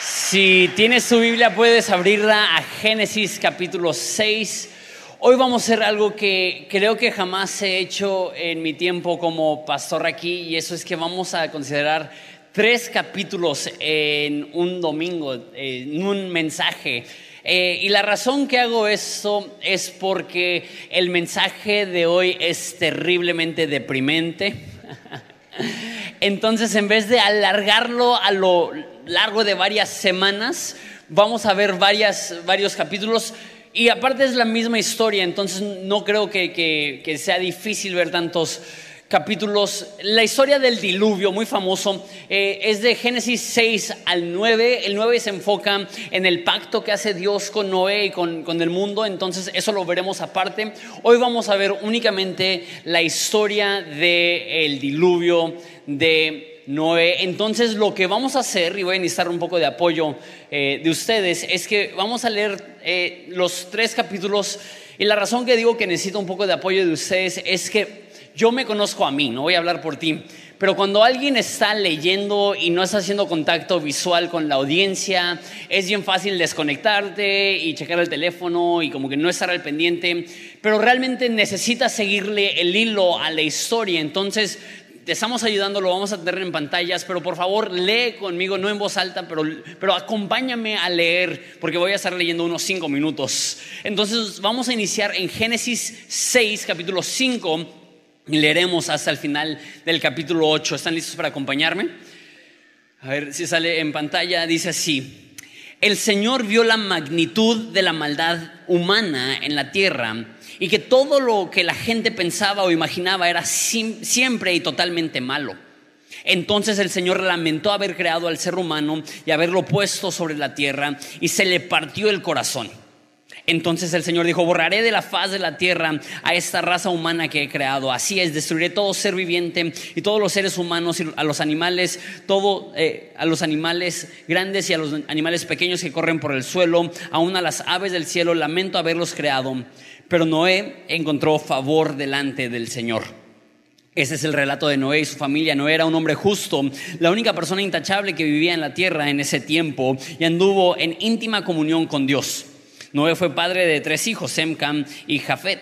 Si tienes tu Biblia, puedes abrirla a Génesis capítulo 6. Hoy vamos a hacer algo que creo que jamás he hecho en mi tiempo como pastor aquí, y eso es que vamos a considerar tres capítulos en un domingo, en un mensaje. Eh, y la razón que hago eso es porque el mensaje de hoy es terriblemente deprimente. Entonces, en vez de alargarlo a lo largo de varias semanas, vamos a ver varios capítulos. Y aparte es la misma historia, entonces no creo que sea difícil ver tantos capítulos. La historia del diluvio, muy famoso, eh, es de Génesis 6 al 9. El 9 se enfoca en el pacto que hace Dios con Noé y con, con el mundo, entonces eso lo veremos aparte. Hoy vamos a ver únicamente la historia del diluvio de Noé. Entonces lo que vamos a hacer, y voy a necesitar un poco de apoyo eh, de ustedes, es que vamos a leer eh, los tres capítulos. Y la razón que digo que necesito un poco de apoyo de ustedes es que yo me conozco a mí, no voy a hablar por ti, pero cuando alguien está leyendo y no está haciendo contacto visual con la audiencia, es bien fácil desconectarte y checar el teléfono y como que no estar al pendiente, pero realmente necesitas seguirle el hilo a la historia, entonces te estamos ayudando, lo vamos a tener en pantallas, pero por favor lee conmigo, no en voz alta, pero, pero acompáñame a leer, porque voy a estar leyendo unos cinco minutos. Entonces vamos a iniciar en Génesis 6, capítulo 5 y leeremos hasta el final del capítulo 8. ¿Están listos para acompañarme? A ver si sale en pantalla. Dice así. El Señor vio la magnitud de la maldad humana en la tierra y que todo lo que la gente pensaba o imaginaba era siempre y totalmente malo. Entonces el Señor lamentó haber creado al ser humano y haberlo puesto sobre la tierra y se le partió el corazón. Entonces el Señor dijo, borraré de la faz de la tierra a esta raza humana que he creado. Así es, destruiré todo ser viviente y todos los seres humanos y a los animales, todo, eh, a los animales grandes y a los animales pequeños que corren por el suelo, aún a las aves del cielo, lamento haberlos creado. Pero Noé encontró favor delante del Señor. Ese es el relato de Noé y su familia. Noé era un hombre justo, la única persona intachable que vivía en la tierra en ese tiempo y anduvo en íntima comunión con Dios. Noé fue padre de tres hijos, Sem, Cam y Jafet.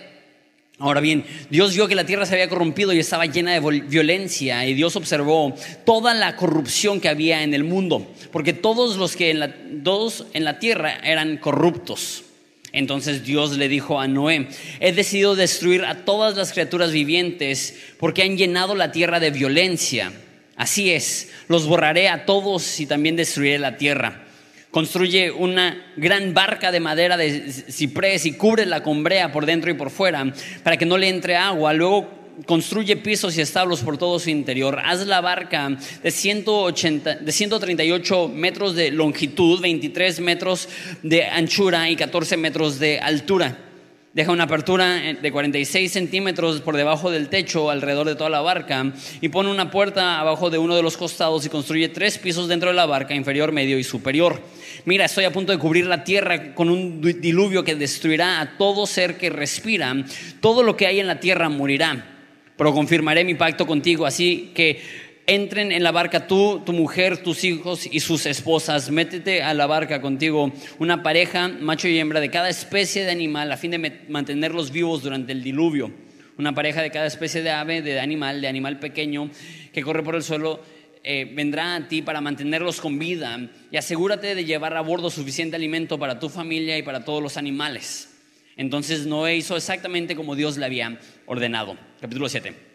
Ahora bien, Dios vio que la tierra se había corrompido y estaba llena de violencia y Dios observó toda la corrupción que había en el mundo, porque todos los que en la, todos en la tierra eran corruptos. Entonces Dios le dijo a Noé, he decidido destruir a todas las criaturas vivientes porque han llenado la tierra de violencia. Así es, los borraré a todos y también destruiré la tierra. Construye una gran barca de madera de ciprés y cubre la combrea por dentro y por fuera para que no le entre agua. Luego construye pisos y establos por todo su interior. Haz la barca de, 180, de 138 metros de longitud, 23 metros de anchura y 14 metros de altura. Deja una apertura de 46 centímetros por debajo del techo alrededor de toda la barca y pone una puerta abajo de uno de los costados y construye tres pisos dentro de la barca, inferior, medio y superior. Mira, estoy a punto de cubrir la tierra con un diluvio que destruirá a todo ser que respira. Todo lo que hay en la tierra morirá. Pero confirmaré mi pacto contigo, así que entren en la barca tú, tu mujer, tus hijos y sus esposas. Métete a la barca contigo una pareja, macho y hembra, de cada especie de animal a fin de mantenerlos vivos durante el diluvio. Una pareja de cada especie de ave, de animal, de animal pequeño que corre por el suelo eh, vendrá a ti para mantenerlos con vida y asegúrate de llevar a bordo suficiente alimento para tu familia y para todos los animales. Entonces Noé hizo exactamente como Dios le había ordenado. Capítulo 7.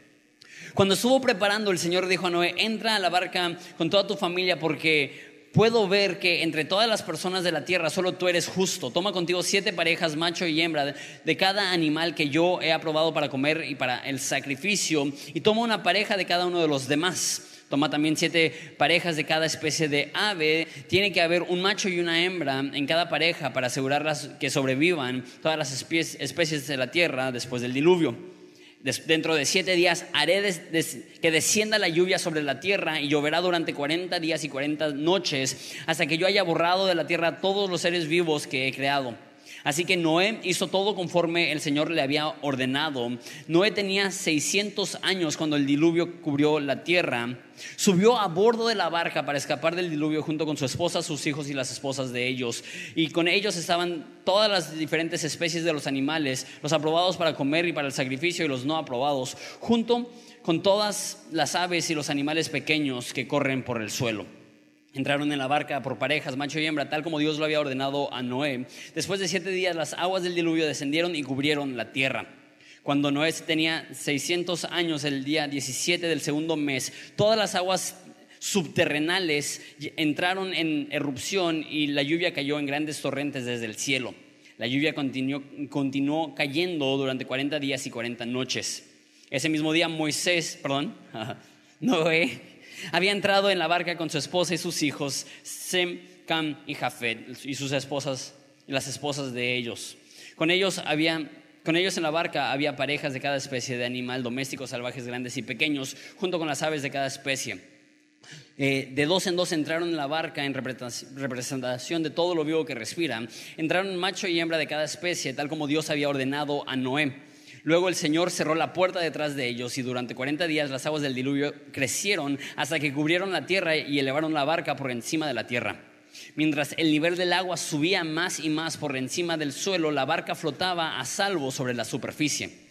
Cuando estuvo preparando, el Señor dijo a Noé, entra a la barca con toda tu familia porque puedo ver que entre todas las personas de la tierra solo tú eres justo. Toma contigo siete parejas, macho y hembra, de cada animal que yo he aprobado para comer y para el sacrificio, y toma una pareja de cada uno de los demás. Toma también siete parejas de cada especie de ave. Tiene que haber un macho y una hembra en cada pareja para asegurarlas que sobrevivan todas las especies de la tierra después del diluvio. Dentro de siete días haré que descienda la lluvia sobre la tierra y lloverá durante cuarenta días y cuarenta noches hasta que yo haya borrado de la tierra todos los seres vivos que he creado. Así que Noé hizo todo conforme el Señor le había ordenado. Noé tenía 600 años cuando el diluvio cubrió la tierra. Subió a bordo de la barca para escapar del diluvio junto con su esposa, sus hijos y las esposas de ellos. Y con ellos estaban todas las diferentes especies de los animales, los aprobados para comer y para el sacrificio y los no aprobados, junto con todas las aves y los animales pequeños que corren por el suelo. Entraron en la barca por parejas, macho y hembra, tal como Dios lo había ordenado a Noé. Después de siete días las aguas del diluvio descendieron y cubrieron la tierra. Cuando Noé tenía 600 años, el día 17 del segundo mes, todas las aguas subterrenales entraron en erupción y la lluvia cayó en grandes torrentes desde el cielo. La lluvia continuó, continuó cayendo durante 40 días y 40 noches. Ese mismo día Moisés, perdón, Noé había entrado en la barca con su esposa y sus hijos, Sem, Cam y Jafet, y sus esposas, las esposas de ellos. Con ellos había con ellos en la barca había parejas de cada especie de animal, domésticos, salvajes, grandes y pequeños, junto con las aves de cada especie. Eh, de dos en dos entraron en la barca en representación de todo lo vivo que respira. Entraron macho y hembra de cada especie, tal como Dios había ordenado a Noé. Luego el Señor cerró la puerta detrás de ellos y durante 40 días las aguas del diluvio crecieron hasta que cubrieron la tierra y elevaron la barca por encima de la tierra. Mientras el nivel del agua subía más y más por encima del suelo, la barca flotaba a salvo sobre la superficie.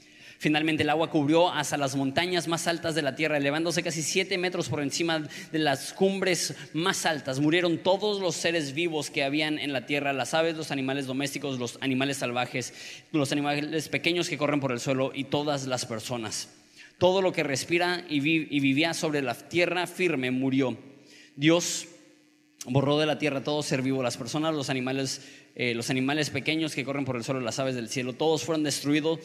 Finalmente el agua cubrió hasta las montañas más altas de la tierra, elevándose casi siete metros por encima de las cumbres más altas. Murieron todos los seres vivos que habían en la tierra, las aves, los animales domésticos, los animales salvajes, los animales pequeños que corren por el suelo y todas las personas. Todo lo que respira y, vivía sobre la tierra firme murió. Dios borró de la tierra todo ser vivo, las personas, los animales, eh, los animales pequeños que corren por el suelo, las aves del cielo, todos fueron destruidos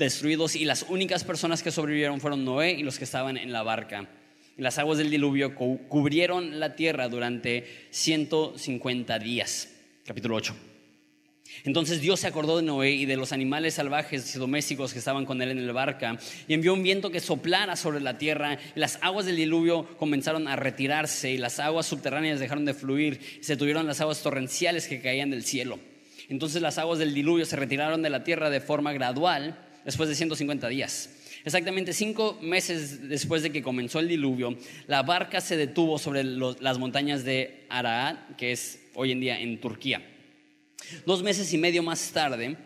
destruidos y las únicas personas que sobrevivieron fueron Noé y los que estaban en la barca. las aguas del diluvio cubrieron la tierra durante 150 días. Capítulo 8. Entonces Dios se acordó de Noé y de los animales salvajes y domésticos que estaban con él en la barca y envió un viento que soplara sobre la tierra y las aguas del diluvio comenzaron a retirarse y las aguas subterráneas dejaron de fluir y se tuvieron las aguas torrenciales que caían del cielo. Entonces las aguas del diluvio se retiraron de la tierra de forma gradual después de 150 días. Exactamente cinco meses después de que comenzó el diluvio, la barca se detuvo sobre las montañas de Araat, que es hoy en día en Turquía. Dos meses y medio más tarde,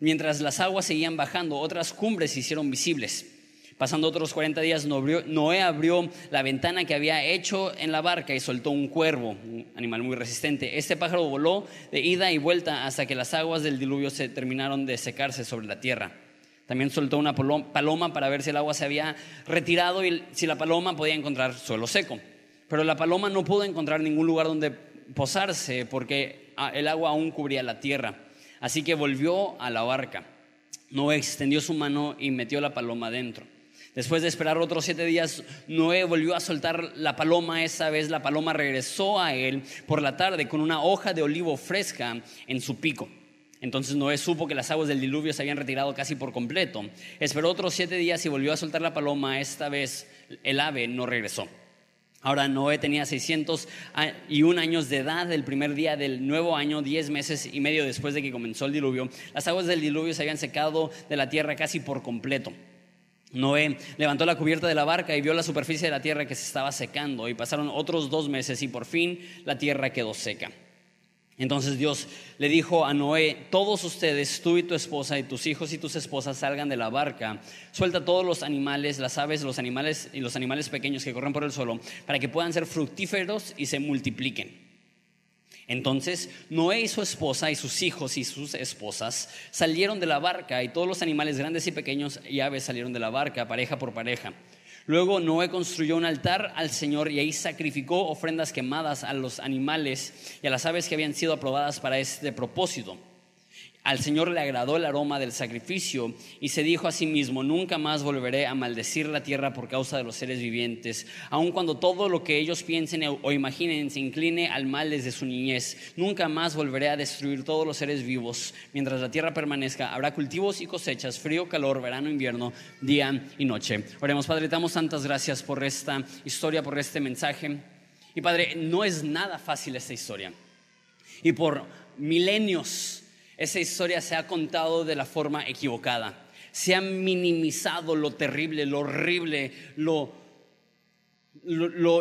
mientras las aguas seguían bajando, otras cumbres se hicieron visibles. Pasando otros 40 días, Noé abrió la ventana que había hecho en la barca y soltó un cuervo, un animal muy resistente. Este pájaro voló de ida y vuelta hasta que las aguas del diluvio se terminaron de secarse sobre la tierra. También soltó una paloma para ver si el agua se había retirado y si la paloma podía encontrar suelo seco. Pero la paloma no pudo encontrar ningún lugar donde posarse porque ah, el agua aún cubría la tierra. Así que volvió a la barca. Noé extendió su mano y metió la paloma dentro. Después de esperar otros siete días, Noé volvió a soltar la paloma. Esa vez la paloma regresó a él por la tarde con una hoja de olivo fresca en su pico. Entonces Noé supo que las aguas del diluvio se habían retirado casi por completo. Esperó otros siete días y volvió a soltar la paloma. Esta vez el ave no regresó. Ahora Noé tenía 601 años de edad el primer día del nuevo año, diez meses y medio después de que comenzó el diluvio. Las aguas del diluvio se habían secado de la tierra casi por completo. Noé levantó la cubierta de la barca y vio la superficie de la tierra que se estaba secando y pasaron otros dos meses y por fin la tierra quedó seca. Entonces Dios le dijo a Noé, todos ustedes, tú y tu esposa y tus hijos y tus esposas salgan de la barca, suelta todos los animales, las aves, los animales y los animales pequeños que corren por el suelo, para que puedan ser fructíferos y se multipliquen. Entonces Noé y su esposa y sus hijos y sus esposas salieron de la barca y todos los animales grandes y pequeños y aves salieron de la barca, pareja por pareja. Luego Noé construyó un altar al Señor y ahí sacrificó ofrendas quemadas a los animales y a las aves que habían sido aprobadas para este propósito. Al Señor le agradó el aroma del sacrificio y se dijo a sí mismo, nunca más volveré a maldecir la tierra por causa de los seres vivientes, aun cuando todo lo que ellos piensen o imaginen se incline al mal desde su niñez. Nunca más volveré a destruir todos los seres vivos. Mientras la tierra permanezca, habrá cultivos y cosechas, frío, calor, verano, invierno, día y noche. Oremos, Padre, damos tantas gracias por esta historia, por este mensaje. Y Padre, no es nada fácil esta historia. Y por milenios esa historia se ha contado de la forma equivocada. Se ha minimizado lo terrible, lo horrible, lo,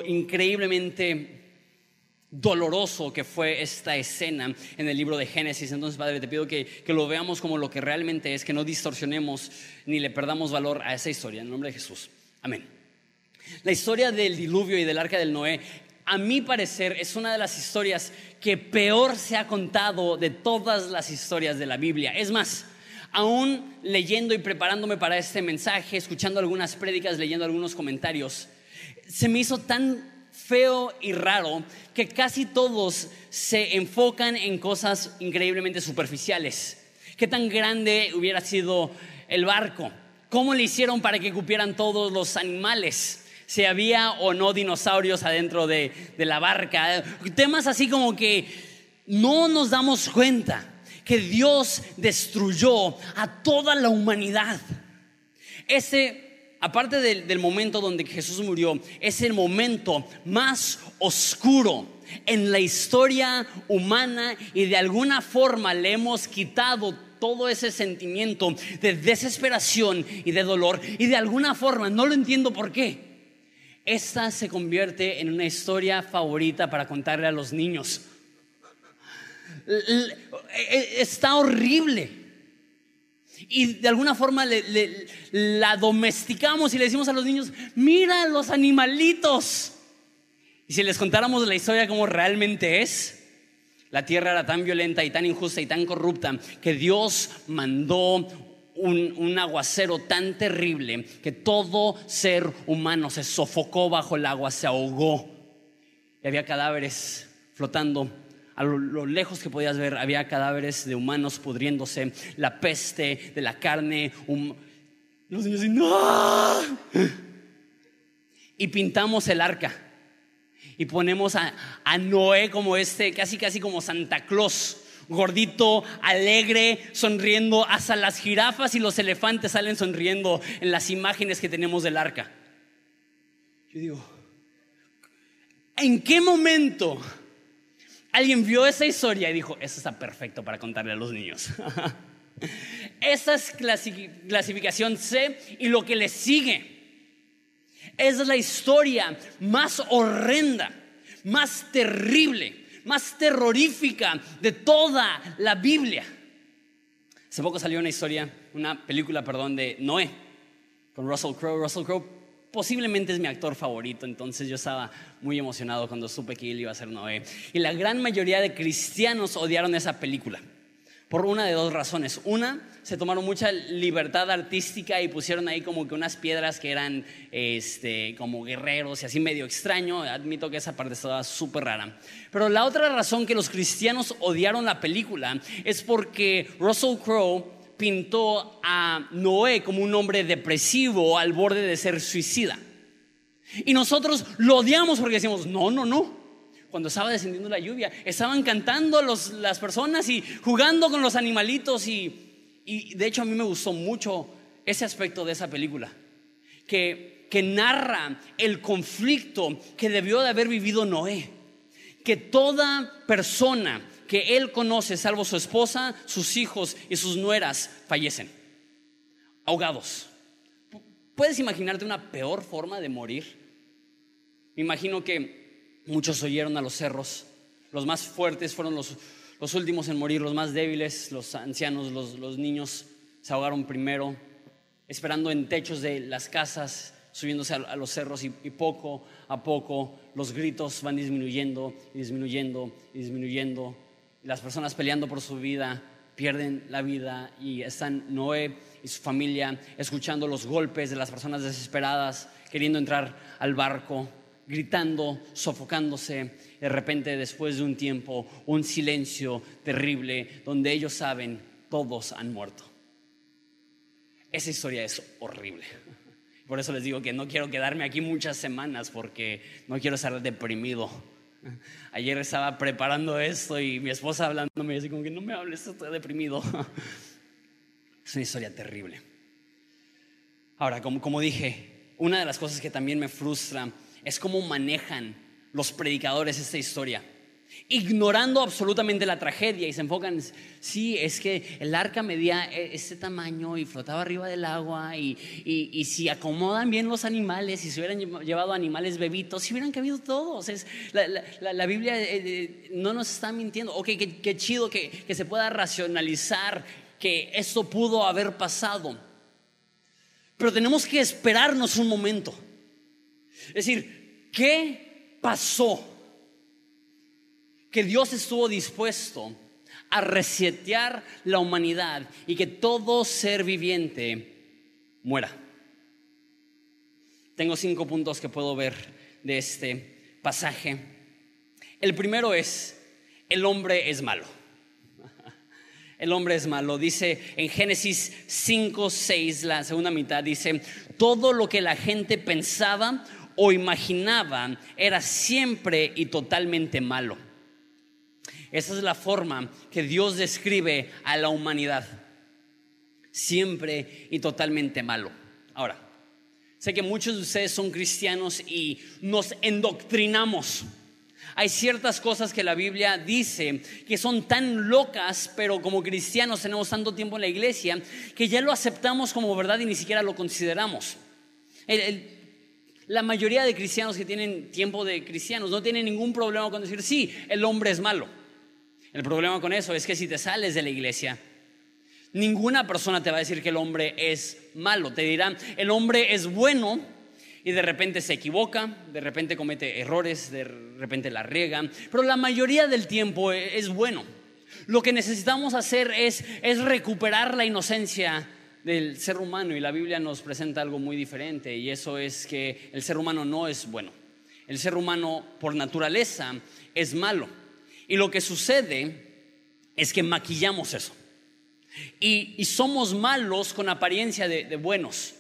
increíblemente doloroso que fue esta escena en el libro de Génesis. Entonces, Padre, te pido que, que, lo veamos como lo que realmente es, que no distorsionemos ni le perdamos valor a esa historia. En el nombre de Jesús. Amén. La historia del diluvio y del arca del Noé a mi parecer, es una de las historias que peor se ha contado de todas las historias de la Biblia. Es más, aún leyendo y preparándome para este mensaje, escuchando algunas prédicas, leyendo algunos comentarios, se me hizo tan feo y raro que casi todos se enfocan en cosas increíblemente superficiales. ¿Qué tan grande hubiera sido el barco? ¿Cómo le hicieron para que cupieran todos los animales? Si había o no dinosaurios adentro de, la barca. Temas así como que no nos damos cuenta que Dios destruyó a toda la humanidad. Ese, aparte del, del, momento donde Jesús murió, es el momento más oscuro en la historia humana y de alguna forma le hemos quitado todo ese sentimiento de desesperación y de dolor y de alguna forma, no lo entiendo por qué, esta se convierte en una historia favorita para contarle a los niños. E, está horrible. Y de alguna forma la domesticamos y le decimos a los niños, mira los animalitos. Y si les contáramos la historia como realmente es, la tierra era tan violenta y tan injusta y tan corrupta que Dios mandó un, aguacero tan terrible que todo ser humano se sofocó bajo el agua, se ahogó. Y había cadáveres flotando. A lo, lejos que podías ver, había cadáveres de humanos pudriéndose, la peste de la carne. Los niños ¡no! Y pintamos el arca. Y ponemos a, a Noé como este, casi casi como Santa Claus gordito, alegre, sonriendo. Hasta las jirafas y los elefantes salen sonriendo en las imágenes que tenemos del arca. Yo digo, ¿en qué momento alguien vio esa historia y dijo, eso está perfecto para contarle a los niños? esa es clasificación C y lo que le sigue es la historia más horrenda, más terrible más terrorífica de toda la Biblia. Hace poco salió una historia, una película, perdón, de Noé, con Russell Crowe. Russell Crowe posiblemente es mi actor favorito, entonces yo estaba muy emocionado cuando supe que él iba a ser Noé. Y la gran mayoría de cristianos odiaron esa película por una de dos razones. Una, se tomaron mucha libertad artística y pusieron ahí como que unas piedras que eran este, como guerreros y así medio extraño. Admito que esa parte estaba súper rara. Pero la otra razón que los cristianos odiaron la película es porque Russell Crowe pintó a Noé como un hombre depresivo al borde de ser suicida. Y nosotros lo odiamos porque decimos, no, no, no cuando estaba descendiendo la lluvia. Estaban cantando las personas y jugando con los animalitos y, y, de hecho a mí me gustó mucho ese aspecto de esa película, que, que narra el conflicto que debió de haber vivido Noé, que toda persona que él conoce, salvo su esposa, sus hijos y sus nueras, fallecen, ahogados. ¿Puedes imaginarte una peor forma de morir? Me imagino que Muchos oyeron a los cerros. Los más fuertes fueron los, últimos en morir, los más débiles, los ancianos, los, niños se ahogaron primero, esperando en techos de las casas, subiéndose a, los cerros y, poco a poco los gritos van disminuyendo y disminuyendo y disminuyendo. las personas peleando por su vida pierden la vida y están Noé y su familia escuchando los golpes de las personas desesperadas, queriendo entrar al barco gritando, sofocándose. De repente, después de un tiempo, un silencio terrible donde ellos saben, todos han muerto. Esa historia es horrible. Por eso les digo que no quiero quedarme aquí muchas semanas porque no quiero estar deprimido. Ayer estaba preparando esto y mi esposa hablándome así como que no me hables, estoy deprimido. Es una historia terrible. Ahora, como, como dije, una de las cosas que también me frustra es cómo manejan los predicadores esta historia. ignorando absolutamente la tragedia y se enfocan, sí, es que el arca medía e-, este tamaño y flotaba arriba del agua y, y, si acomodan bien los animales, y si hubieran llevado animales bebitos, si hubieran cabido todos. Es, la, la, Biblia eh, eh, no nos está mintiendo. Ok, qué, chido que, que se pueda racionalizar que esto pudo haber pasado. Pero tenemos que esperarnos un momento. Es decir, ¿qué pasó? que Dios estuvo dispuesto a resetear la humanidad y que todo ser viviente muera. Tengo cinco puntos que puedo ver de este pasaje. El primero es, el hombre es malo. El hombre es malo. Dice en Génesis 5, 6, la segunda mitad, dice, todo lo que la gente pensaba o imaginaba era siempre y totalmente malo. Esa es la forma que Dios describe a la humanidad. Siempre y totalmente malo. Ahora, sé que muchos de ustedes son cristianos y nos endoctrinamos. Hay ciertas cosas que la Biblia dice que son tan locas, pero como cristianos tenemos tanto tiempo en la iglesia que ya lo aceptamos como verdad y ni siquiera lo consideramos. La mayoría de cristianos que tienen tiempo de cristianos no tienen ningún problema con decir, sí, el hombre es malo. El problema con eso es que si te sales de la iglesia, ninguna persona te va a decir que el hombre es malo. Te dirán, el hombre es bueno y de repente se equivoca, de repente comete errores, de repente la riega, pero la mayoría del tiempo es bueno. Lo que necesitamos hacer es, es recuperar la inocencia del ser humano y la Biblia nos presenta algo muy diferente y eso es que el ser humano no es bueno. El ser humano por naturaleza es malo. Y lo que sucede es que maquillamos eso. Y, somos malos con apariencia de, buenos.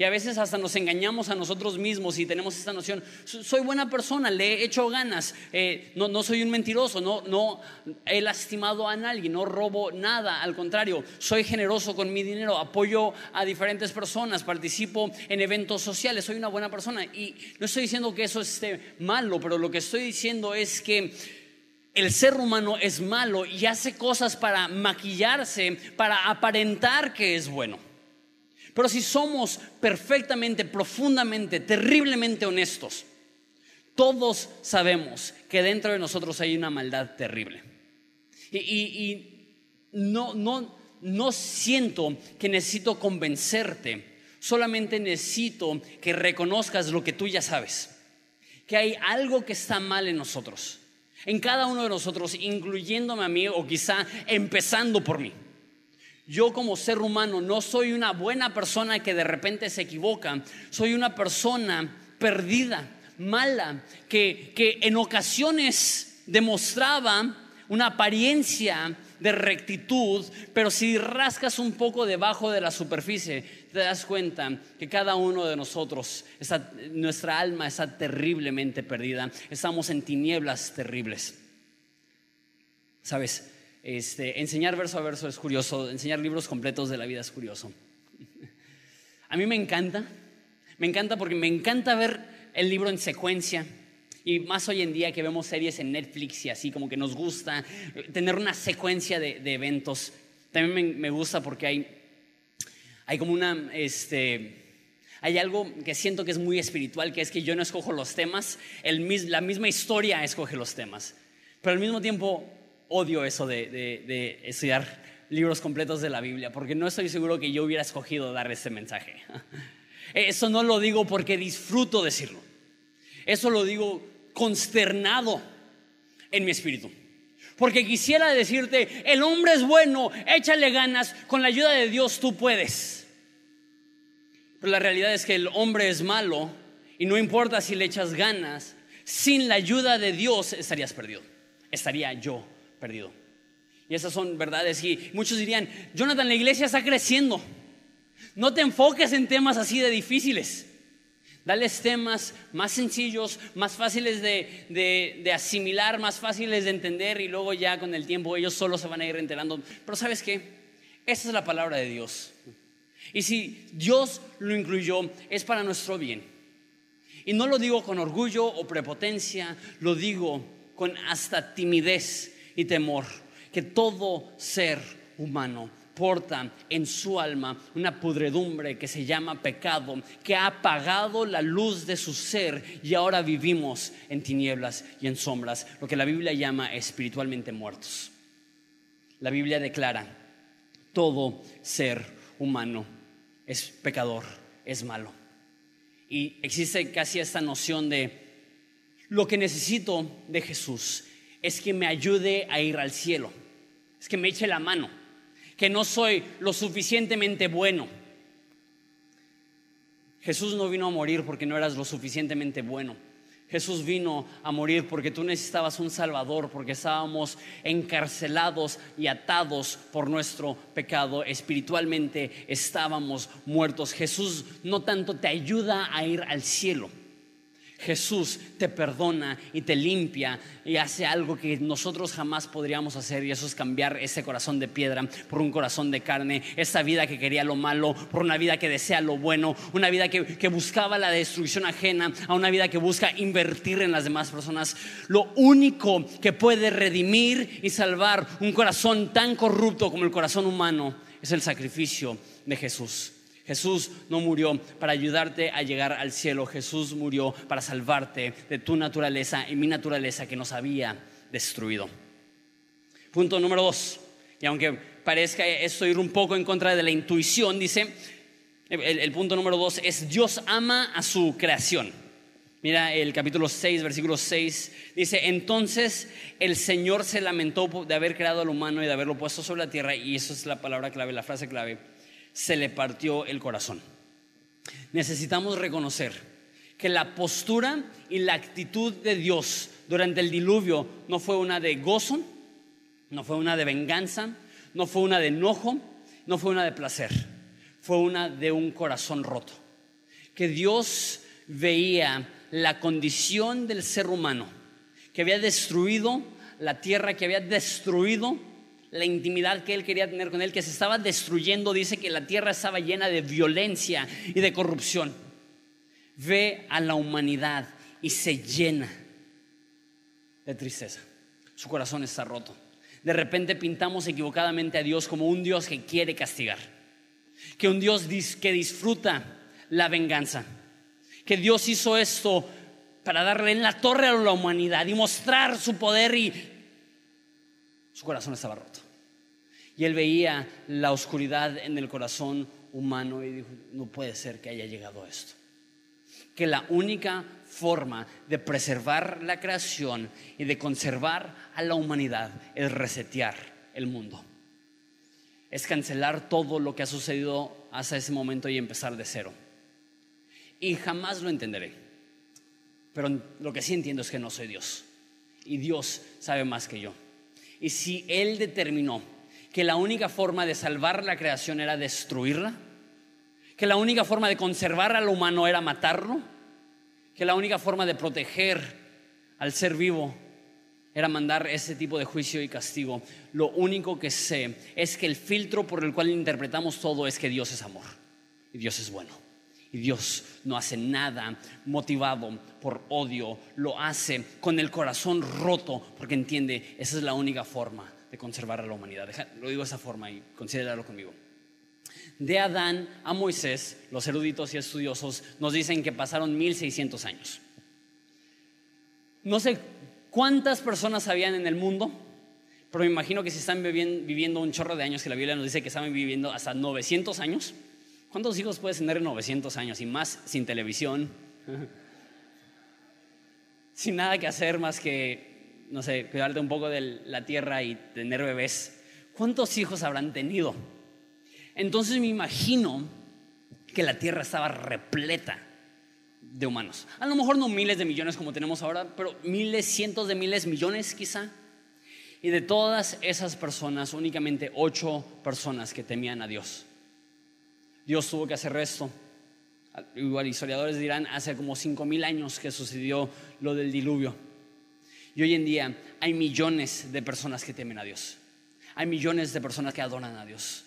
Y a veces hasta nos engañamos a nosotros mismos y tenemos esta noción, soy buena persona, le he hecho ganas, eh, no, no, soy un mentiroso, no, no he lastimado a nadie, no robo nada, al contrario, soy generoso con mi dinero, apoyo a diferentes personas, participo en eventos sociales, soy una buena persona. Y no estoy diciendo que eso esté malo, pero lo que estoy diciendo es que el ser humano es malo y hace cosas para maquillarse, para aparentar que es bueno. Pero si somos perfectamente, profundamente, terriblemente honestos, todos sabemos que dentro de nosotros hay una maldad terrible. Y, no, no, no siento que necesito convencerte, solamente necesito que reconozcas lo que tú ya sabes, que hay algo que está mal en nosotros en cada uno de nosotros, incluyéndome a mí o quizá empezando por mí. Yo como ser humano no soy una buena persona que de repente se equivoca, soy una persona perdida, mala, que, que en ocasiones demostraba una apariencia de rectitud, pero si rascas un poco debajo de la superficie, te das cuenta que cada uno de nosotros, nuestra alma está terriblemente perdida, estamos en tinieblas terribles. Sabes, este, enseñar verso a verso es curioso, enseñar libros completos de la vida es curioso. A mí me encanta, me encanta porque me encanta ver el libro en secuencia. Y más hoy en día que vemos series en Netflix y así, como que nos gusta tener una secuencia de, eventos. También me, gusta porque hay, hay como una, este, hay algo que siento que es muy espiritual, que es que yo no escojo los temas, el, la misma historia escoge los temas. Pero al mismo tiempo odio eso de, estudiar libros completos de la Biblia, porque no estoy seguro que yo hubiera escogido dar este mensaje. Eso no lo digo porque disfruto decirlo. Eso lo digo consternado en mi espíritu. Porque quisiera decirte, el hombre es bueno, échale ganas, con la ayuda de Dios tú puedes. Pero la realidad es que el hombre es malo y no importa si le echas ganas, sin la ayuda de Dios estarías perdido. Estaría yo perdido. Y esas son verdades y muchos dirían, Jonathan, la iglesia está creciendo. No te enfoques en temas así de difíciles. Dales temas más sencillos, más fáciles de, asimilar, más fáciles de entender y luego ya con el tiempo ellos solo se van a ir enterando. Pero sabes qué? Esa es la palabra de Dios. Y si Dios lo incluyó, es para nuestro bien. Y no lo digo con orgullo o prepotencia, lo digo con hasta timidez y temor, que todo ser humano porta en su alma una pudredumbre que se llama pecado, que ha apagado la luz de su ser y ahora vivimos en tinieblas y en sombras, lo que la Biblia llama espiritualmente muertos. La Biblia declara, todo ser humano es pecador, es malo. Y existe casi esta noción de lo que necesito de Jesús es que me ayude a ir al cielo, es que me eche la mano que no soy lo suficientemente bueno. Jesús no vino a morir porque no eras lo suficientemente bueno. Jesús vino a morir porque tú necesitabas un Salvador, porque estábamos encarcelados y atados por nuestro pecado. Espiritualmente estábamos muertos. Jesús no tanto te ayuda a ir al cielo, Jesús te perdona y te limpia y hace algo que nosotros jamás podríamos hacer y eso es cambiar ese corazón de piedra por un corazón de carne, esa vida que quería lo malo por una vida que desea lo bueno, una vida que, buscaba la destrucción ajena a una vida que busca invertir en las demás personas. Lo único que puede redimir y salvar un corazón tan corrupto como el corazón humano es el sacrificio de Jesús. Jesús no murió para ayudarte a llegar al cielo, Jesús murió para salvarte de tu naturaleza y mi naturaleza que nos había destruido. Punto número dos, y aunque parezca esto ir un poco en contra de la intuición, dice, el, punto número dos es Dios ama a su creación. Mira el capítulo 6, versículo 6, dice, entonces el Señor se lamentó de haber creado al humano y de haberlo puesto sobre la tierra, y eso es la palabra clave, la frase clave se le partió el corazón. Necesitamos reconocer que la postura y la actitud de Dios durante el diluvio no fue una de gozo, no fue una de venganza, no fue una de enojo, no fue una de placer, fue una de un corazón roto. Que Dios veía la condición del ser humano, que había destruido la tierra, que había destruido la intimidad que él quería tener con él, que se estaba destruyendo, dice que la tierra estaba llena de violencia y de corrupción. Ve a la humanidad y se llena de tristeza. Su corazón está roto. De repente pintamos equivocadamente a Dios como un Dios que quiere castigar, que un Dios que disfruta la venganza, que Dios hizo esto para darle en la torre a la humanidad y mostrar su poder y su corazón estaba roto. Y él veía la oscuridad en el corazón humano y dijo, no puede ser que haya llegado esto. Que la única forma de preservar la creación y de conservar a la humanidad es resetear el mundo. Es cancelar todo lo que ha sucedido hasta ese momento y empezar de cero. Y jamás lo entenderé. Pero lo que sí entiendo es que no soy Dios. Y Dios sabe más que yo. Y si Él determinó que la única forma de salvar la creación era destruirla, que la única forma de conservar al humano era matarlo, que la única forma de proteger al ser vivo era mandar ese tipo de juicio y castigo. Lo único que sé es que el filtro por el cual interpretamos todo es que Dios es amor y Dios es bueno. Y Dios no hace nada motivado por odio, lo hace con el corazón roto porque entiende, esa es la única forma de conservar a la humanidad. lo digo de esa forma y considéralo conmigo. De Adán a Moisés, los eruditos y estudiosos nos dicen que pasaron 1600 años. No sé cuántas personas habían en el mundo, pero me imagino que si están viviendo un chorro de años, que la Biblia nos dice que estaban viviendo hasta 900 años, ¿Cuántos hijos puedes tener en 900 años y más sin televisión? Sin nada que hacer más que, no sé, cuidarte un poco de la tierra y tener bebés. ¿Cuántos hijos habrán tenido? Entonces me imagino que la tierra estaba repleta de humanos. A lo mejor no miles de millones como tenemos ahora, pero miles, cientos de miles, millones quizá. Y de todas esas personas, únicamente ocho personas que temían a Dios. Dios tuvo que hacer esto. Igual historiadores dirán, hace como cinco mil años que sucedió lo del diluvio. Y hoy en día hay millones de personas que temen a Dios. Hay millones de personas que adoran a Dios.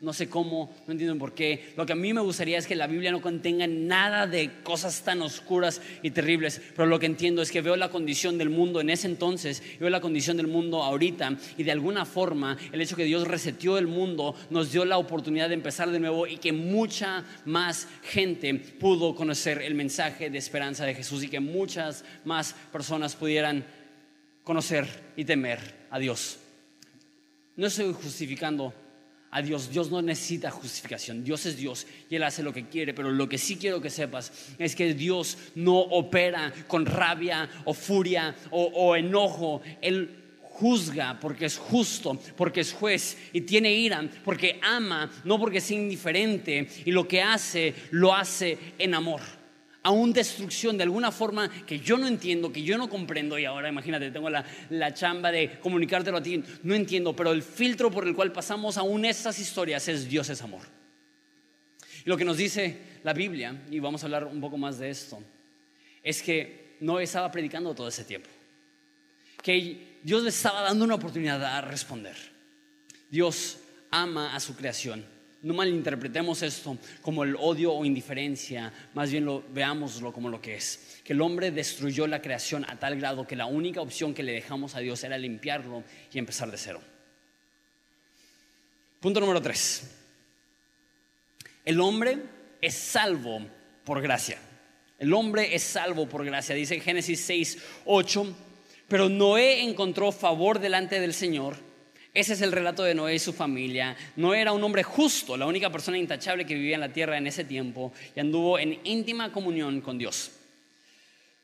No sé cómo, no entiendo por qué. Lo que a mí me gustaría es que la Biblia no contenga nada de cosas tan oscuras y terribles. Pero lo que entiendo es que veo la condición del mundo en ese entonces, veo la condición del mundo ahorita. Y de alguna forma, el hecho que Dios reseteó el mundo nos dio la oportunidad de empezar de nuevo y que mucha más gente pudo conocer el mensaje de esperanza de Jesús y que muchas más personas pudieran conocer y temer a Dios. No estoy justificando a Dios. Dios no necesita justificación. Dios es Dios y Él hace lo que quiere. Pero lo que sí quiero que sepas es que Dios no opera con rabia o furia o, enojo. Él juzga porque es justo, porque es juez y tiene ira, porque ama, no porque es indiferente. Y lo que hace, lo hace en amor aún destrucción de alguna forma que yo no entiendo, que yo no comprendo y ahora imagínate, tengo la, la, chamba de comunicártelo a ti, no entiendo, pero el filtro por el cual pasamos aún estas historias es Dios es amor. Y lo que nos dice la Biblia, y vamos a hablar un poco más de esto, es que no estaba predicando todo ese tiempo, que Dios le estaba dando una oportunidad a responder. Dios ama a su creación no malinterpretemos esto como el odio o indiferencia, más bien lo, veámoslo como lo que es. Que el hombre destruyó la creación a tal grado que la única opción que le dejamos a Dios era limpiarlo y empezar de cero. Punto número tres. El hombre es salvo por gracia. El hombre es salvo por gracia. Dice Génesis 6, 8. Pero Noé encontró favor delante del Señor ese es el relato de Noé y su familia. Noé era un hombre justo, la única persona intachable que vivía en la tierra en ese tiempo y anduvo en íntima comunión con Dios.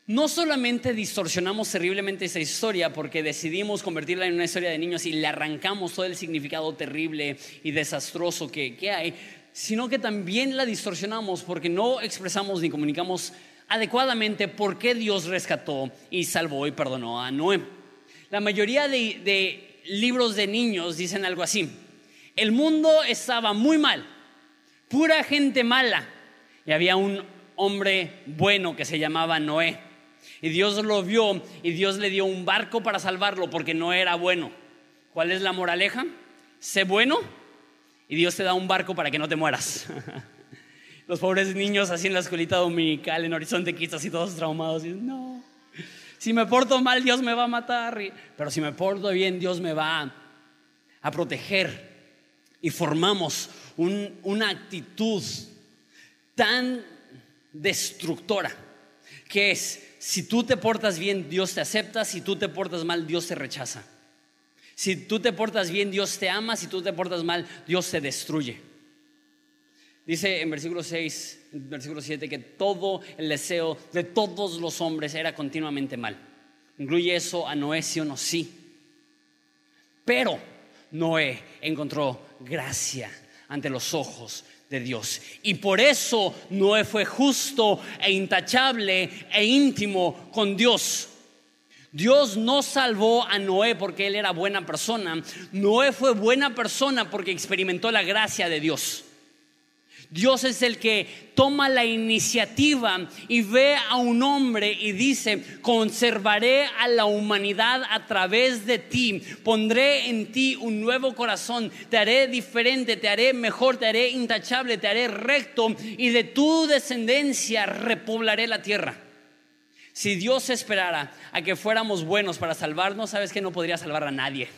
No solamente distorsionamos terriblemente esa historia porque decidimos convertirla en una historia de niños y le arrancamos todo el significado terrible y desastroso que, que hay, sino que también la distorsionamos porque no expresamos ni comunicamos adecuadamente por qué Dios rescató y salvó y perdonó a Noé. La mayoría de, de libros de niños dicen algo así. El mundo estaba muy mal, pura gente mala. Y había un hombre bueno que se llamaba Noé. Y Dios lo vio y Dios le dio un barco para salvarlo porque no era bueno. ¿Cuál es la moraleja? Sé bueno y Dios te da un barco para que no te mueras. Los pobres niños así en la escuelita dominical en Horizonte Quizás y todos traumados. Y, no. Si me porto mal, Dios me va a matar. Pero si me porto bien, Dios me va a proteger. Y formamos una actitud tan destructora que es, si tú te portas bien, Dios te acepta, si tú te portas mal, Dios te rechaza. Si tú te portas bien, Dios te ama, si tú te portas mal, Dios te destruye. Dice en versículo 6, versículo 7, que todo el deseo de todos los hombres era continuamente mal. ¿Incluye eso a Noé, sí o no? Sí. Pero Noé encontró gracia ante los ojos de Dios. Y por eso Noé fue justo e intachable e íntimo con Dios. Dios no salvó a Noé porque él era buena persona. Noé fue buena persona porque experimentó la gracia de Dios. Dios es el que toma la iniciativa y ve a un hombre y dice, conservaré a la humanidad a través de ti, pondré en ti un nuevo corazón, te haré diferente, te haré mejor, te haré intachable, te haré recto y de tu descendencia repoblaré la tierra. Si Dios esperara a que fuéramos buenos para salvarnos, sabes que no podría salvar a nadie.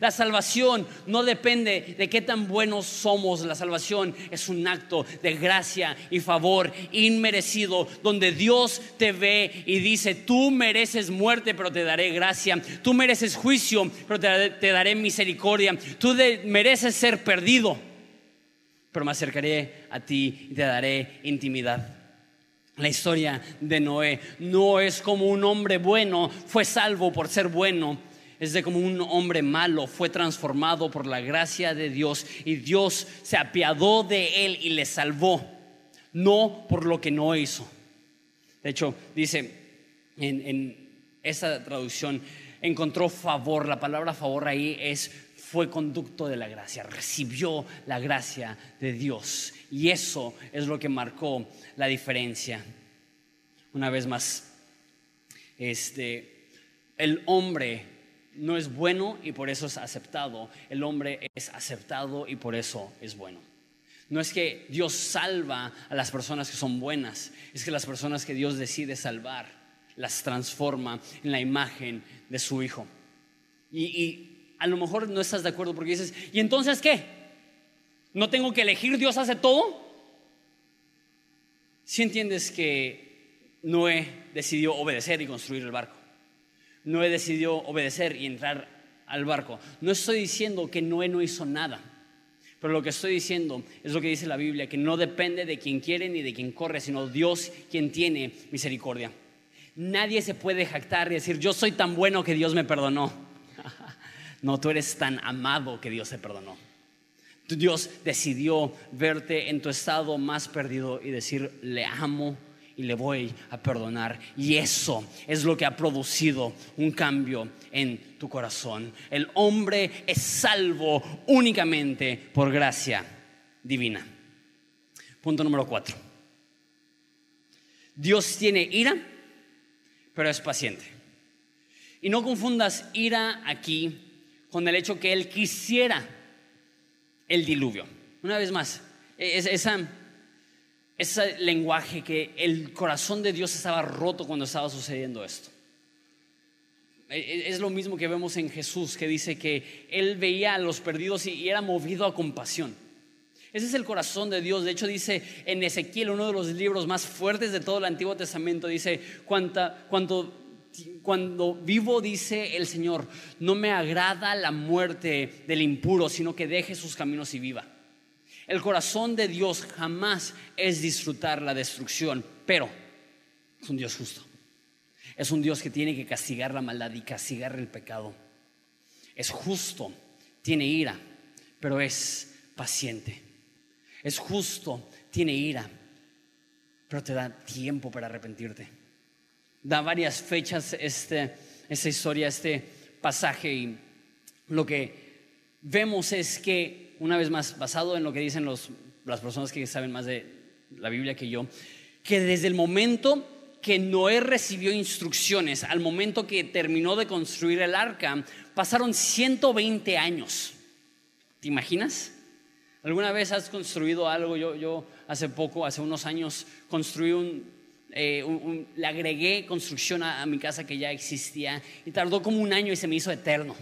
La salvación no depende de qué tan buenos somos. La salvación es un acto de gracia y favor inmerecido, donde Dios te ve y dice, tú mereces muerte, pero te daré gracia. Tú mereces juicio, pero te daré, misericordia. Tú mereces ser perdido, pero me acercaré a ti y te daré intimidad. La historia de Noé no es como un hombre bueno fue salvo por ser bueno es de como un hombre malo fue transformado por la gracia de Dios y Dios se apiadó de él y le salvó, no por lo que no hizo. De hecho, dice en, en esa traducción, encontró favor, la palabra favor ahí es fue conducto de la gracia, recibió la gracia de Dios y eso es lo que marcó la diferencia. Una vez más, este, el hombre no es bueno y por eso es aceptado. El hombre es aceptado y por eso es bueno. No es que Dios salva a las personas que son buenas, es que las personas que Dios decide salvar las transforma en la imagen de su Hijo. Y, a lo mejor no estás de acuerdo porque dices, ¿y entonces qué? ¿No tengo que elegir? ¿Dios hace todo? Si entiendes que Noé decidió obedecer y construir el barco. Noé decidió obedecer y entrar al barco. No estoy diciendo que Noé no hizo nada. Pero lo que estoy diciendo es lo que dice la Biblia, que no depende de quien quiere ni de quien corre, sino Dios quien tiene misericordia. Nadie se puede jactar y decir, yo soy tan bueno que Dios me perdonó. no, tú eres tan amado que Dios te perdonó. Dios decidió verte en tu estado más perdido y decir, le amo y le voy a perdonar. Y eso es lo que ha producido un cambio en tu corazón. El hombre es salvo únicamente por gracia divina. Punto número cuatro. Dios tiene ira, pero es paciente. Y no confundas ira aquí con el hecho que Él quisiera el diluvio. Una vez más, esa ese lenguaje que el corazón de Dios estaba roto cuando estaba sucediendo esto. E, e, es lo mismo que vemos en Jesús, que dice que Él veía a los perdidos y era movido a compasión. Ese es el corazón de Dios. De hecho, dice en Ezequiel, uno de los libros más fuertes de todo el Antiguo Testamento, dice, cuando, cuando vivo, dice el Señor, no me agrada la muerte del impuro, sino que deje sus caminos y viva. El corazón de Dios jamás es disfrutar la destrucción, pero es un Dios justo. Es un Dios que tiene que castigar la maldad y castigar el pecado. Es justo, tiene ira, pero es paciente. Es justo, tiene ira, pero te da tiempo para arrepentirte. Da varias fechas este, esta historia, este pasaje y lo que vemos es que una vez más, basado en lo que dicen las personas que saben más de la Biblia que yo, que desde el momento que Noé recibió instrucciones al momento que terminó de construir el arca, pasaron 120 años. ¿Te imaginas? ¿Alguna vez has construido algo? Yo, hace poco, hace unos años, construí eh, un, le agregué construcción a mi casa que ya existía y tardó como un año y se me hizo eterno.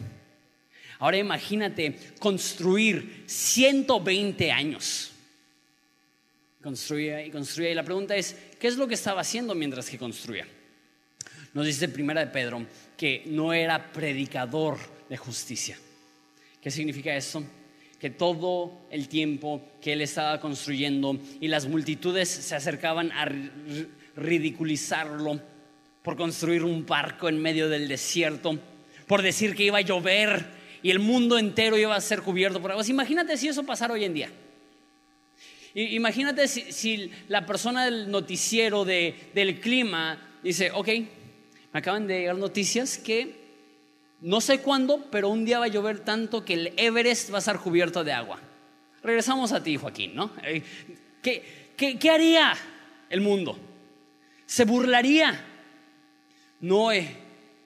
Ahora imagínate construir 120 años. Construía y construía. Y la pregunta es, ¿qué es lo que estaba haciendo mientras que construía? Nos dice Primera de Pedro que no era predicador de justicia. ¿Qué significa eso? Que todo el tiempo que él estaba construyendo y las multitudes se acercaban a ridiculizarlo por construir un barco en medio del desierto, por decir que iba a llover y el mundo entero iba a ser cubierto por aguas. Imagínate si eso pasara hoy en día. Imagínate si, la persona del noticiero del clima dice, ok, me acaban de llegar noticias que no sé cuándo, pero un día va a llover tanto que el Everest va a estar cubierto de agua. Regresamos a ti, Joaquín, ¿no? Eh, ¿Qué, qué haría el mundo? ¿Se burlaría? Noé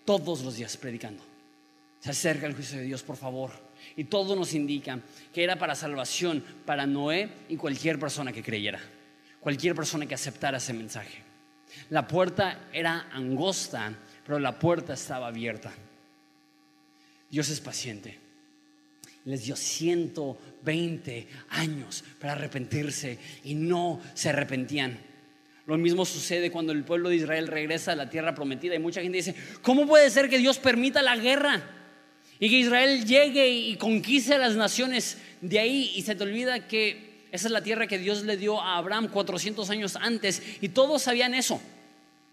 todos los días predicando. Se acerca el juicio de Dios, por favor. Y todo nos indica que era para salvación para Noé y cualquier persona que creyera, cualquier persona que aceptara ese mensaje. La puerta era angosta, pero la puerta estaba abierta. Dios es paciente. Les dio 120 años para arrepentirse y no se arrepentían. Lo mismo sucede cuando el pueblo de Israel regresa a la tierra prometida y mucha gente dice, ¿cómo puede ser que Dios permita la guerra? Y que Israel llegue y conquiste a las naciones de ahí y se te olvida que esa es la tierra que Dios le dio a Abraham 400 años antes y todos sabían eso.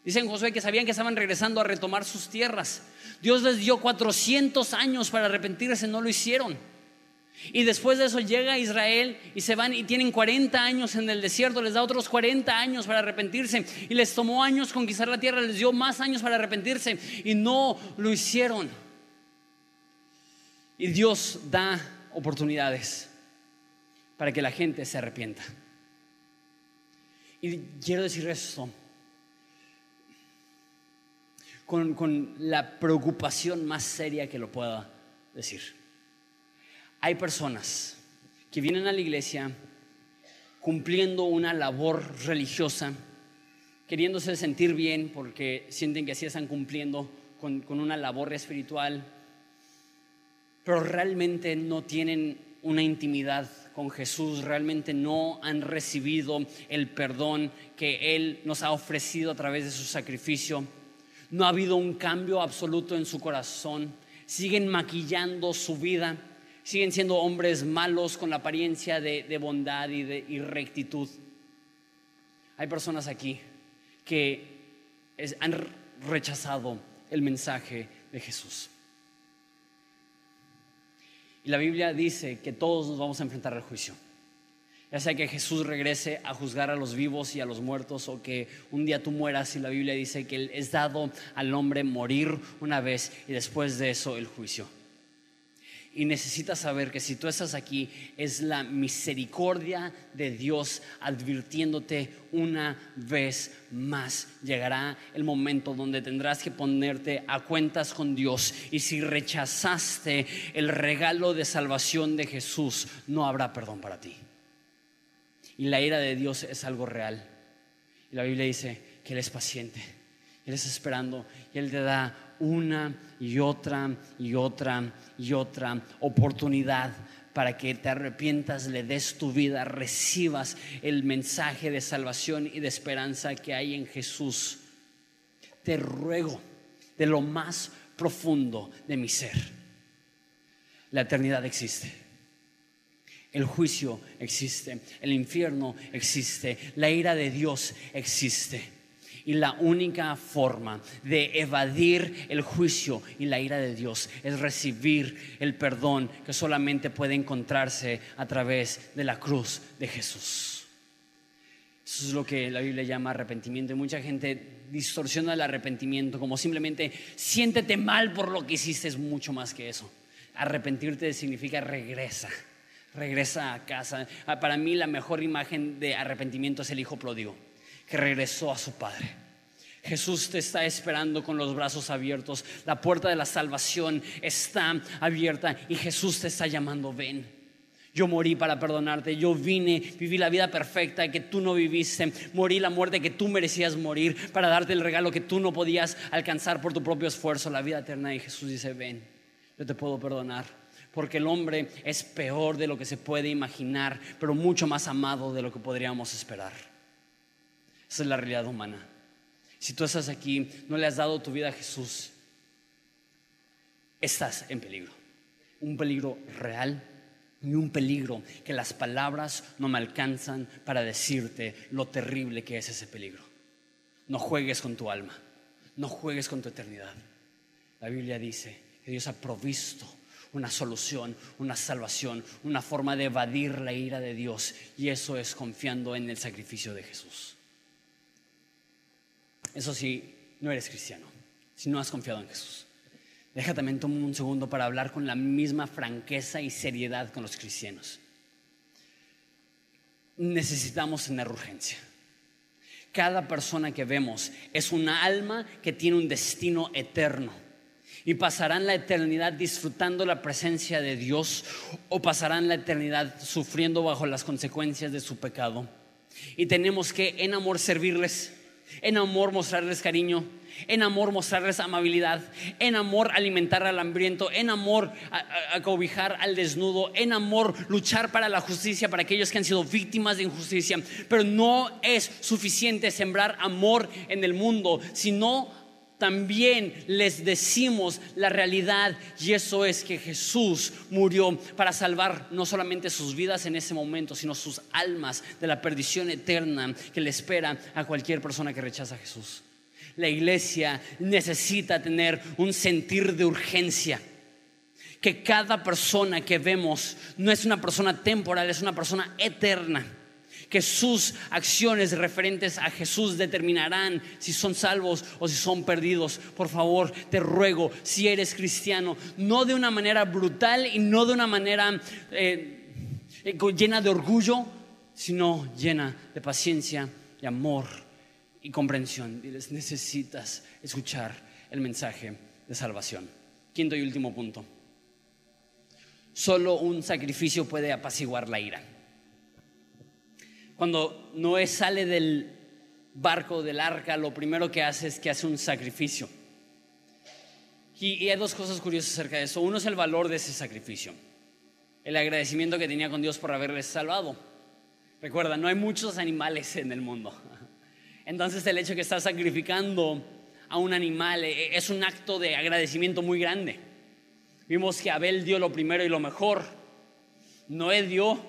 Dicen Josué que sabían que estaban regresando a retomar sus tierras. Dios les dio 400 años para arrepentirse, no lo hicieron. Y después de eso llega Israel y se van y tienen 40 años en el desierto, les da otros 40 años para arrepentirse y les tomó años conquistar la tierra, les dio más años para arrepentirse y no lo hicieron. Y Dios da oportunidades para que la gente se arrepienta. Y quiero decir esto. con, con la preocupación más seria que lo pueda decir. Hay personas que vienen a la iglesia cumpliendo una labor religiosa, queriéndose sentir bien porque sienten que así están cumpliendo con, con una labor espiritual, pero realmente no tienen una intimidad con Jesús, realmente no han recibido el perdón que Él nos ha ofrecido a través de su sacrificio. No ha habido un cambio absoluto en su corazón. Siguen maquillando su vida. Siguen siendo hombres malos con la apariencia de, bondad y de rectitud. Hay personas aquí que han rechazado el mensaje de Jesús. Y la Biblia dice que todos nos vamos a enfrentar al juicio. Ya sea que Jesús regrese a juzgar a los vivos y a los muertos o que un día tú mueras y la Biblia dice que es dado al hombre morir una vez y después de eso el juicio. Y necesitas saber que si tú estás aquí es la misericordia de Dios advirtiéndote una vez más. Llegará el momento donde tendrás que ponerte a cuentas con Dios. Y si rechazaste el regalo de salvación de Jesús, no habrá perdón para ti. Y la ira de Dios es algo real. Y la Biblia dice que Él es paciente. Él está esperando y Él te da una y otra y otra y otra oportunidad para que te arrepientas, le des tu vida, recibas el mensaje de salvación y de esperanza que hay en Jesús. Te ruego de lo más profundo de mi ser. La eternidad existe. El juicio existe, el infierno existe, la ira de Dios existe. Y la única forma de evadir el juicio y la ira de Dios es recibir el perdón que solamente puede encontrarse a través de la cruz de Jesús. Eso es lo que la Biblia llama arrepentimiento. Y mucha gente distorsiona el arrepentimiento como simplemente siéntete mal por lo que hiciste. Es mucho más que eso. Arrepentirte significa regresa, regresa a casa. Ah, para mí la mejor imagen de arrepentimiento es el hijo pródigo que regresó a su Padre. Jesús te está esperando con los brazos abiertos. La puerta de la salvación está abierta y Jesús te está llamando, ven. Yo morí para perdonarte, yo vine, viví la vida perfecta que tú no viviste, morí la muerte que tú merecías morir para darte el regalo que tú no podías alcanzar por tu propio esfuerzo, la vida eterna. Y Jesús dice, ven, yo te puedo perdonar, porque el hombre es peor de lo que se puede imaginar, pero mucho más amado de lo que podríamos esperar. Esa es la realidad humana. Si tú estás aquí, no le has dado tu vida a Jesús, estás en peligro. Un peligro real y un peligro que las palabras no me alcanzan para decirte lo terrible que es ese peligro. No juegues con tu alma, no juegues con tu eternidad. La Biblia dice que Dios ha provisto una solución, una salvación, una forma de evadir la ira de Dios y eso es confiando en el sacrificio de Jesús. Eso sí, no eres cristiano, si no has confiado en Jesús. Deja también tomar un segundo para hablar con la misma franqueza y seriedad con los cristianos. Necesitamos tener urgencia. Cada persona que vemos es una alma que tiene un destino eterno y pasarán la eternidad disfrutando la presencia de Dios o pasarán la eternidad sufriendo bajo las consecuencias de su pecado. Y tenemos que en amor servirles en amor mostrarles cariño, en amor mostrarles amabilidad, en amor alimentar al hambriento, en amor acobijar al desnudo, en amor luchar para la justicia para aquellos que han sido víctimas de injusticia. Pero no es suficiente sembrar amor en el mundo, sino también les decimos la realidad y eso es que Jesús murió para salvar no solamente sus vidas en ese momento, sino sus almas de la perdición eterna que le espera a cualquier persona que rechaza a Jesús. La iglesia necesita tener un sentir de urgencia. Que cada persona que vemos no es una persona temporal, es una persona eterna que sus acciones referentes a Jesús determinarán si son salvos o si son perdidos. Por favor, te ruego, si eres cristiano, no de una manera brutal y no de una manera eh, eh, llena de orgullo, sino llena de paciencia y amor y comprensión. Diles, necesitas escuchar el mensaje de salvación. Quinto y último punto. Solo un sacrificio puede apaciguar la ira. Cuando Noé sale del barco, del arca, lo primero que hace es que hace un sacrificio. Y, hay dos cosas curiosas acerca de eso. Uno es el valor de ese sacrificio, el agradecimiento que tenía con Dios por haberles salvado. Recuerda, no hay muchos animales en el mundo. Entonces el hecho que está sacrificando a un animal e, es un acto de agradecimiento muy grande. Vimos que Abel dio lo primero y lo mejor. Noé dio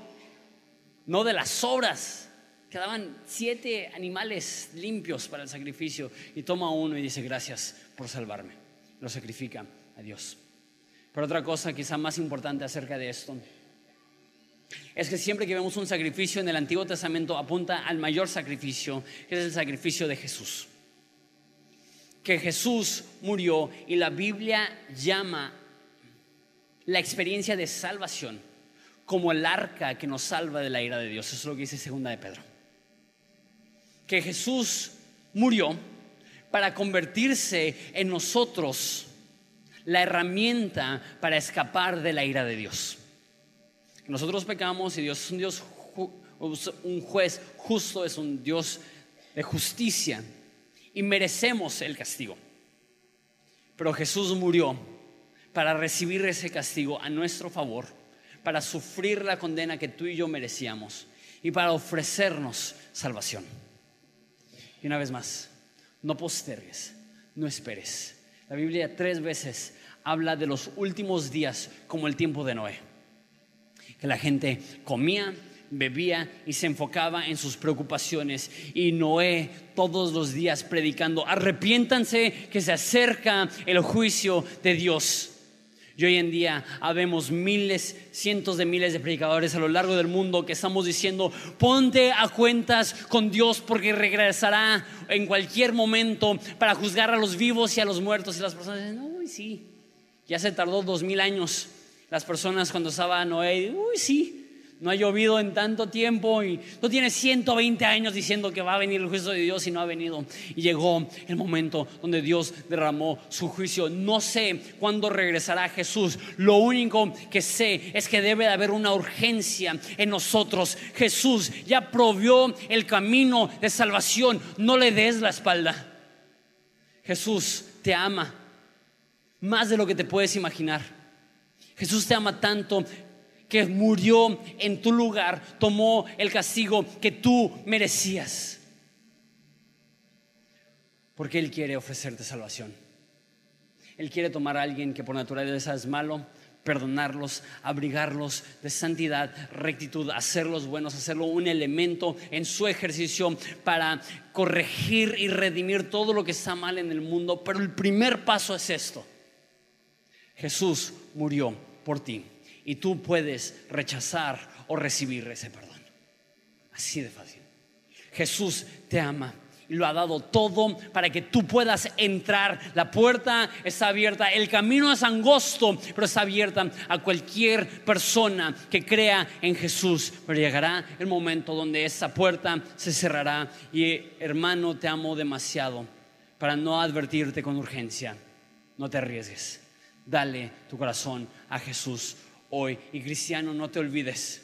no de las sobras. Quedaban siete animales limpios para el sacrificio y toma uno y dice gracias por salvarme. Lo sacrifica a Dios. Pero otra cosa quizá más importante acerca de esto es que siempre que vemos un sacrificio en el Antiguo Testamento apunta al mayor sacrificio, que es el sacrificio de Jesús. Que Jesús murió y la Biblia llama la experiencia de salvación como el arca que nos salva de la ira de Dios. Eso es lo que dice segunda de Pedro. Que Jesús murió para convertirse en nosotros la herramienta para escapar de la ira de Dios. Nosotros pecamos y Dios es un Dios, un juez justo, es un Dios de justicia y merecemos el castigo. Pero Jesús murió para recibir ese castigo a nuestro favor, para sufrir la condena que tú y yo merecíamos y para ofrecernos salvación. Y una vez más, no postergues, no esperes. La Biblia tres veces habla de los últimos días como el tiempo de Noé que la gente comía, bebía y se enfocaba en sus preocupaciones. Y Noé todos los días predicando, arrepiéntanse que se acerca el juicio de Dios. Y hoy en día habemos miles, cientos de miles de predicadores a lo largo del mundo que estamos diciendo, ponte a cuentas con Dios porque regresará en cualquier momento para juzgar a los vivos y a los muertos. Y las personas dicen, uy, sí, ya se tardó dos mil años las personas cuando estaba Noé, uy, sí, no ha llovido en tanto tiempo y no tiene 120 años diciendo que va a venir el juicio de Dios y no ha venido. Y llegó el momento donde Dios derramó su juicio. No sé cuándo regresará Jesús. Lo único que sé es que debe de haber una urgencia en nosotros. Jesús ya provió el camino de salvación. No le des la espalda. Jesús te ama más de lo que te puedes imaginar. Jesús te ama tanto que murió en tu lugar, tomó el castigo que tú merecías. Porque Él quiere ofrecerte salvación. Él quiere tomar a alguien que por naturaleza es malo, perdonarlos, abrigarlos de santidad, rectitud, hacerlos buenos, hacerlo un elemento en su ejercicio para corregir y redimir todo lo que está mal en el mundo. Pero el primer paso es esto. Jesús murió por ti y tú puedes rechazar o recibir ese perdón. Así de fácil. Jesús te ama y lo ha dado todo para que tú puedas entrar. La puerta está abierta, el camino es angosto, pero está abierta a cualquier persona que crea en Jesús. Pero llegará el momento donde esa puerta se cerrará y hermano, te amo demasiado para no advertirte con urgencia. No te arriesgues dale tu corazón a Jesús hoy. Y cristiano, no te olvides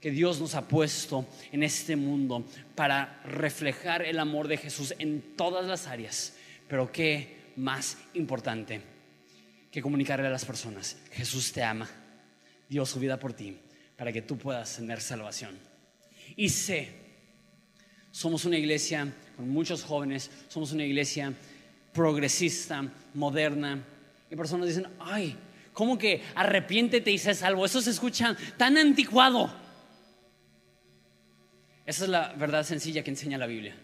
que Dios nos ha puesto en este mundo para reflejar el amor de Jesús en todas las áreas. Pero qué más importante que comunicarle a las personas, Jesús te ama, dio su vida por ti, para que tú puedas tener salvación. Y sé, somos una iglesia con muchos jóvenes, somos una iglesia progresista, moderna, y personas dicen, ay, ¿cómo que arrepiéntete y sé salvo? Eso se escucha tan anticuado. Esa es la verdad sencilla que enseña la Biblia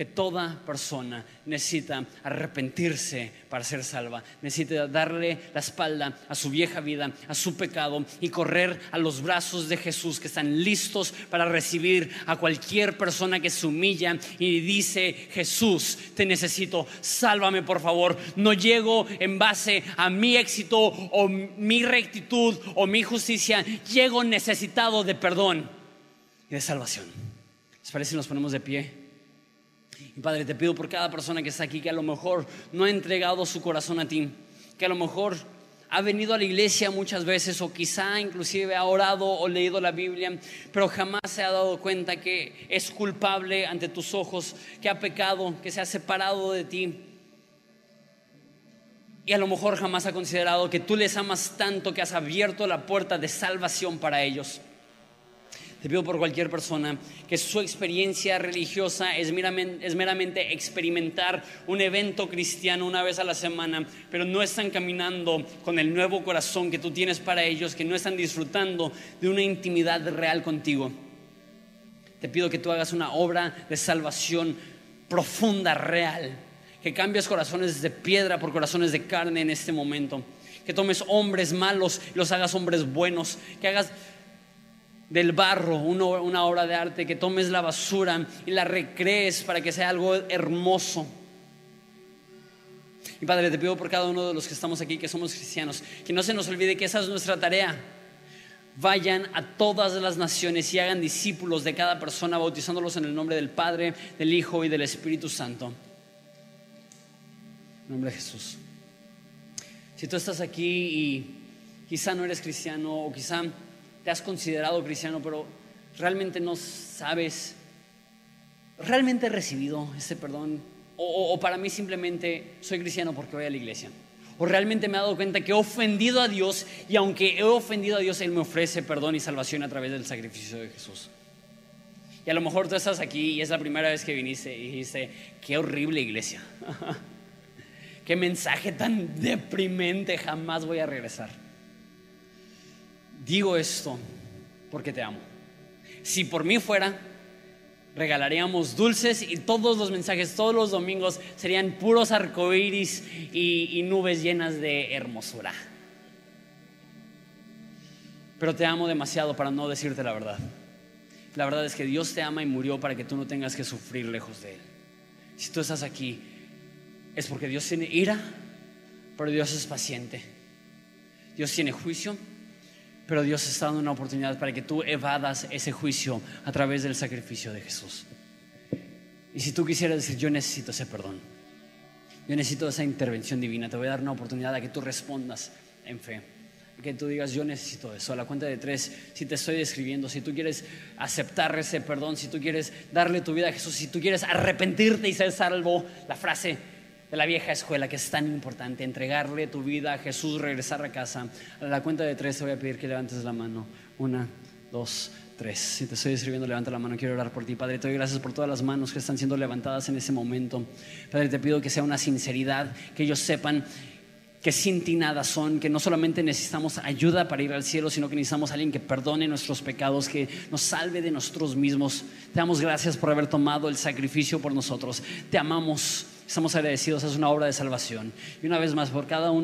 que toda persona necesita arrepentirse para ser salva, necesita darle la espalda a su vieja vida, a su pecado y correr a los brazos de Jesús que están listos para recibir a cualquier persona que se humilla y dice, Jesús, te necesito, sálvame por favor, no llego en base a mi éxito o mi rectitud o mi justicia, llego necesitado de perdón y de salvación. ¿Les parece si nos ponemos de pie? Y Padre, te pido por cada persona que está aquí que a lo mejor no ha entregado su corazón a ti, que a lo mejor ha venido a la iglesia muchas veces o quizá inclusive ha orado o leído la Biblia, pero jamás se ha dado cuenta que es culpable ante tus ojos, que ha pecado, que se ha separado de ti. Y a lo mejor jamás ha considerado que tú les amas tanto que has abierto la puerta de salvación para ellos. Te pido por cualquier persona que su experiencia religiosa es meramente, experimentar un evento cristiano una vez a la semana, pero no están caminando con el nuevo corazón que tú tienes para ellos, que no están disfrutando de una intimidad real contigo. Te pido que tú hagas una obra de salvación profunda, real, que cambies corazones de piedra por corazones de carne en este momento, que tomes hombres malos y los hagas hombres buenos, que hagas del barro, una obra de arte, que tomes la basura y la recrees para que sea algo hermoso. Y Padre, te pido por cada uno de los que estamos aquí, que somos cristianos, que no se nos olvide que esa es nuestra tarea. Vayan a todas las naciones y hagan discípulos de cada persona, bautizándolos en el nombre del Padre, del Hijo y del Espíritu Santo. En nombre de Jesús. Si tú estás aquí y quizá no eres cristiano o quizá te has considerado cristiano, pero realmente no sabes, realmente he recibido ese perdón, o, para mí simplemente soy cristiano porque voy a la iglesia. O realmente me he dado cuenta que he ofendido a Dios y aunque he ofendido a Dios, Él me ofrece perdón y salvación a través del sacrificio de Jesús. Y a lo mejor tú estás aquí y es la primera vez que viniste y dijiste, qué horrible iglesia. qué mensaje tan deprimente, jamás voy a regresar. Digo esto porque te amo. Si por mí fuera, regalaríamos dulces y todos los mensajes, todos los domingos serían puros arcoíris y, y nubes llenas de hermosura. Pero te amo demasiado para no decirte la verdad. La verdad es que Dios te ama y murió para que tú no tengas que sufrir lejos de Él. Si tú estás aquí, es porque Dios tiene ira, pero Dios es paciente. Dios tiene juicio, pero Dios está dando una oportunidad para que tú evadas ese juicio a través del sacrificio de Jesús. Y si tú quisieras decir, yo necesito ese perdón, yo necesito esa intervención divina, te voy a dar una oportunidad a que tú respondas en fe. Que tú digas, yo necesito eso. A la cuenta de tres, si te estoy describiendo, si tú quieres aceptar ese perdón, si tú quieres darle tu vida a Jesús, si tú quieres arrepentirte y ser salvo, la frase de la vieja escuela que es tan importante, entregarle tu vida a Jesús, regresar a casa. A la cuenta de tres te voy a pedir que levantes la mano. Una, dos, tres. Si te estoy escribiendo, levanta la mano. Quiero orar por ti, Padre. Te doy gracias por todas las manos que están siendo levantadas en ese momento. Padre, te pido que sea una sinceridad, que ellos sepan que sin ti nada son, que no solamente necesitamos ayuda para ir al cielo, sino que necesitamos a alguien que perdone nuestros pecados, que nos salve de nosotros mismos. Te damos gracias por haber tomado el sacrificio por nosotros. Te amamos, estamos agradecidos, es una obra de salvación. Y una vez más, por cada uno